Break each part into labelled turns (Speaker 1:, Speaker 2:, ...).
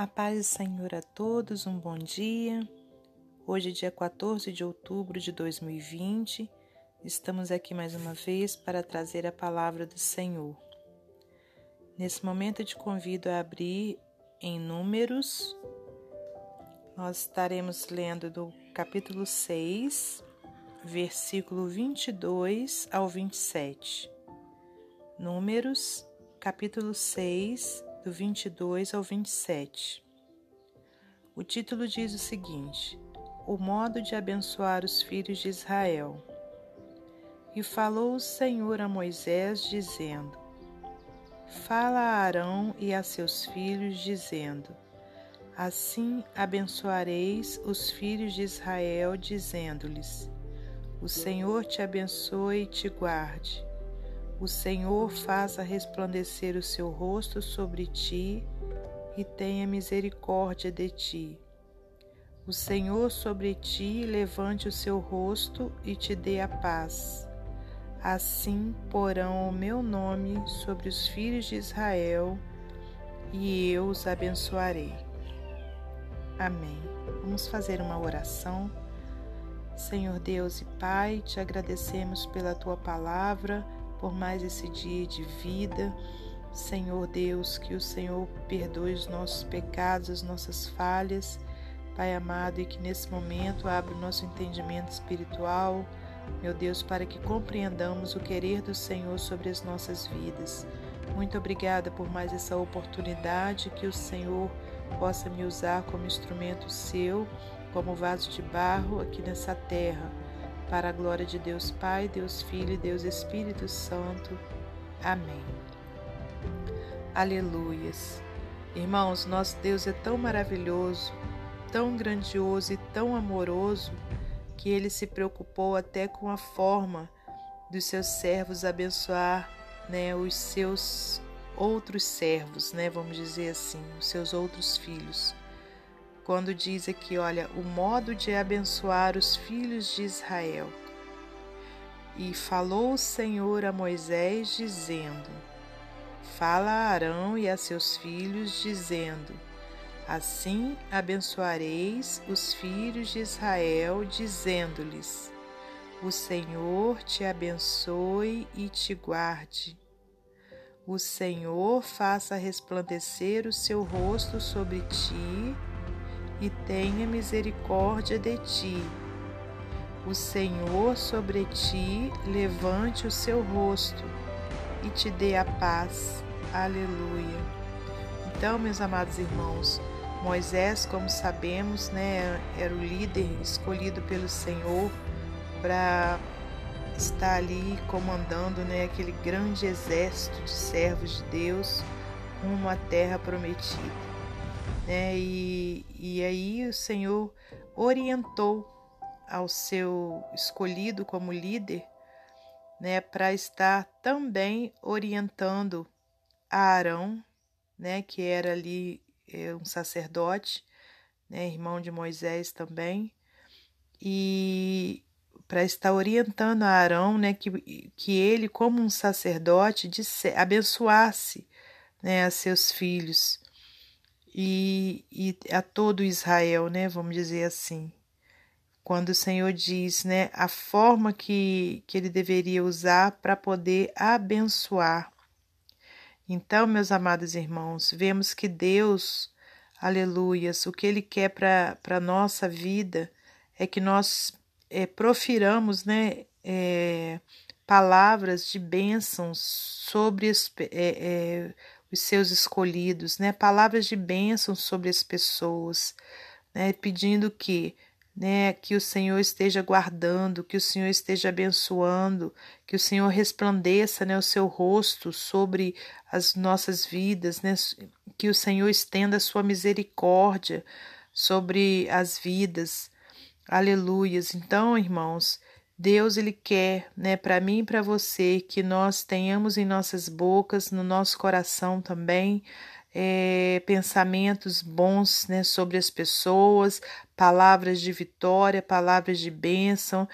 Speaker 1: A paz do Senhor a todos, um bom dia. Hoje, dia 14 de outubro de 2020, estamos aqui mais uma vez para trazer a palavra do Senhor. Nesse momento, eu te convido a abrir em Números. Nós estaremos lendo do capítulo 6, versículo 22 ao 27. Números, capítulo 6, do 22 ao 27. O título diz o seguinte: O modo de abençoar os filhos de Israel. E falou o Senhor a Moisés, dizendo: Fala a Arão e a seus filhos, dizendo: Assim abençoareis os filhos de Israel, dizendo-lhes: O Senhor te abençoe e te guarde. O Senhor faça resplandecer o seu rosto sobre ti e tenha misericórdia de ti. O Senhor sobre ti levante o seu rosto e te dê a paz. Assim porão o meu nome sobre os filhos de Israel e eu os abençoarei. Amém. Vamos fazer uma oração. Senhor Deus e Pai, te agradecemos pela tua palavra por mais esse dia de vida. Senhor Deus, que o Senhor perdoe os nossos pecados, as nossas falhas, Pai amado, e que nesse momento abra o nosso entendimento espiritual, meu Deus, para que compreendamos o querer do Senhor sobre as nossas vidas. Muito obrigada por mais essa oportunidade que o Senhor possa me usar como instrumento seu, como vaso de barro aqui nessa terra para a glória de Deus Pai, Deus Filho e Deus Espírito Santo. Amém. Aleluias. Irmãos, nosso Deus é tão maravilhoso, tão grandioso e tão amoroso que ele se preocupou até com a forma dos seus servos abençoar, né, os seus outros servos, né, vamos dizer assim, os seus outros filhos quando diz aqui, olha, o modo de abençoar os filhos de Israel. E falou o Senhor a Moisés, dizendo: Fala a Arão e a seus filhos, dizendo: Assim abençoareis os filhos de Israel, dizendo-lhes: O Senhor te abençoe e te guarde. O Senhor faça resplandecer o seu rosto sobre ti e tenha misericórdia de ti. O Senhor sobre ti levante o seu rosto e te dê a paz. Aleluia. Então, meus amados irmãos, Moisés, como sabemos, né, era o líder escolhido pelo Senhor para estar ali comandando né, aquele grande exército de servos de Deus rumo à terra prometida né? E, e aí o Senhor orientou ao seu escolhido como líder, né, para estar também orientando a Arão, né, que era ali é, um sacerdote, né, irmão de Moisés também, e para estar orientando a Arão, né, que, que ele, como um sacerdote, disse, abençoasse né, a seus filhos e, e a todo Israel, né? Vamos dizer assim. Quando o Senhor diz, né, a forma que, que ele deveria usar para poder abençoar. Então, meus amados irmãos, vemos que Deus, aleluias, o que Ele quer para a nossa vida é que nós é, profiramos, né, é, palavras de bênçãos sobre é, é, os seus escolhidos, né? Palavras de bênção sobre as pessoas, né? Pedindo que, né, que o Senhor esteja guardando, que o Senhor esteja abençoando, que o Senhor resplandeça, né, o seu rosto sobre as nossas vidas, né? Que o Senhor estenda a sua misericórdia sobre as vidas. Aleluias. Então, irmãos, Deus ele quer, né, para mim e para você, que nós tenhamos em nossas bocas, no nosso coração também, é, pensamentos bons, né, sobre as pessoas, palavras de vitória, palavras de bênção,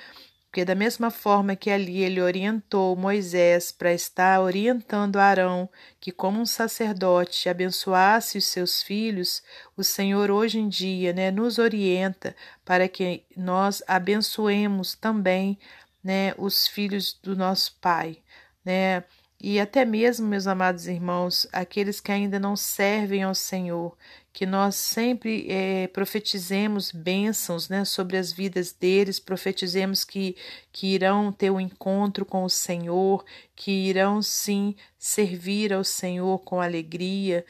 Speaker 1: porque da mesma forma que ali ele orientou Moisés para estar orientando Arão que como um sacerdote abençoasse os seus filhos, o Senhor hoje em dia, né, nos orienta para que nós abençoemos também, né, os filhos do nosso Pai, né? E até mesmo, meus amados irmãos, aqueles que ainda não servem ao Senhor, que nós sempre é, profetizemos bênçãos né, sobre as vidas deles, profetizemos que, que irão ter um encontro com o Senhor, que irão sim servir ao Senhor com alegria,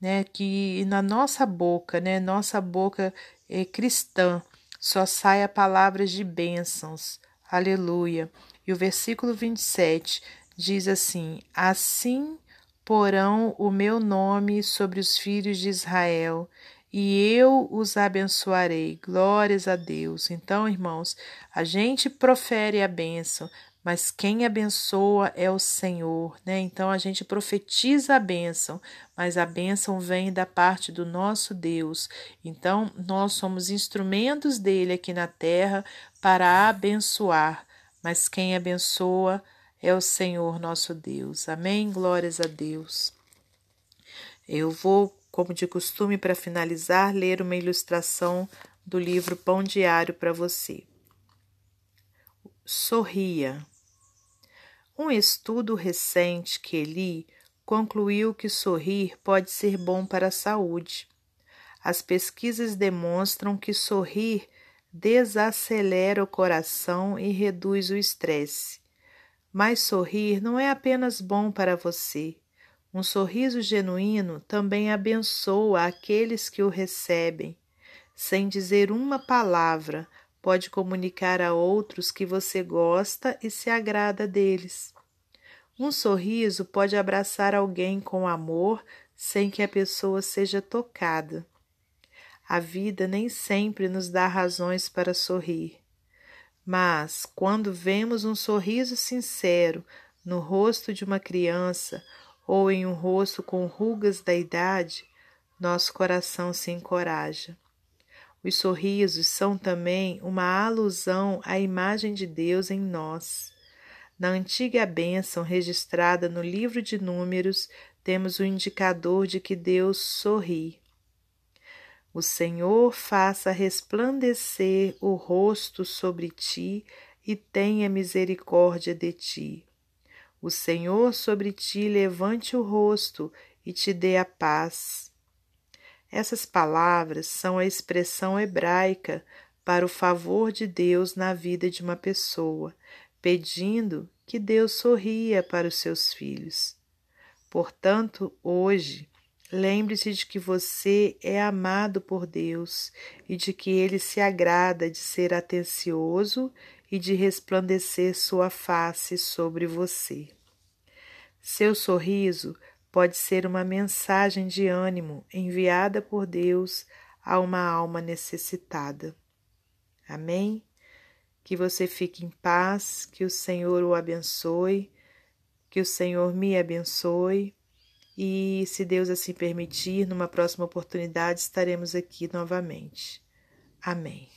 Speaker 1: né, que na nossa boca, né, nossa boca é, cristã, só saia palavras de bênçãos. Aleluia. E o versículo 27 diz assim: Assim porão o meu nome sobre os filhos de Israel, e eu os abençoarei. Glórias a Deus. Então, irmãos, a gente profere a bênção, mas quem abençoa é o Senhor, né? Então a gente profetiza a bênção, mas a bênção vem da parte do nosso Deus. Então nós somos instrumentos dele aqui na terra para abençoar, mas quem abençoa o Senhor nosso Deus. Amém? Glórias a Deus. Eu vou, como de costume, para finalizar, ler uma ilustração do livro Pão Diário para você. Sorria. Um estudo recente que li concluiu que sorrir pode ser bom para a saúde. As pesquisas demonstram que sorrir desacelera o coração e reduz o estresse. Mas sorrir não é apenas bom para você. Um sorriso genuíno também abençoa aqueles que o recebem. Sem dizer uma palavra, pode comunicar a outros que você gosta e se agrada deles. Um sorriso pode abraçar alguém com amor sem que a pessoa seja tocada. A vida nem sempre nos dá razões para sorrir. Mas, quando vemos um sorriso sincero no rosto de uma criança ou em um rosto com rugas da idade, nosso coração se encoraja. Os sorrisos são também uma alusão à imagem de Deus em nós. Na antiga bênção registrada no livro de Números, temos o indicador de que Deus sorri. O Senhor faça resplandecer o rosto sobre ti e tenha misericórdia de ti. O Senhor sobre ti levante o rosto e te dê a paz. Essas palavras são a expressão hebraica para o favor de Deus na vida de uma pessoa, pedindo que Deus sorria para os seus filhos. Portanto, hoje, Lembre-se de que você é amado por Deus e de que Ele se agrada de ser atencioso e de resplandecer sua face sobre você. Seu sorriso pode ser uma mensagem de ânimo enviada por Deus a uma alma necessitada. Amém? Que você fique em paz, que o Senhor o abençoe, que o Senhor me abençoe e, se Deus assim permitir, numa próxima oportunidade estaremos aqui novamente. Amém.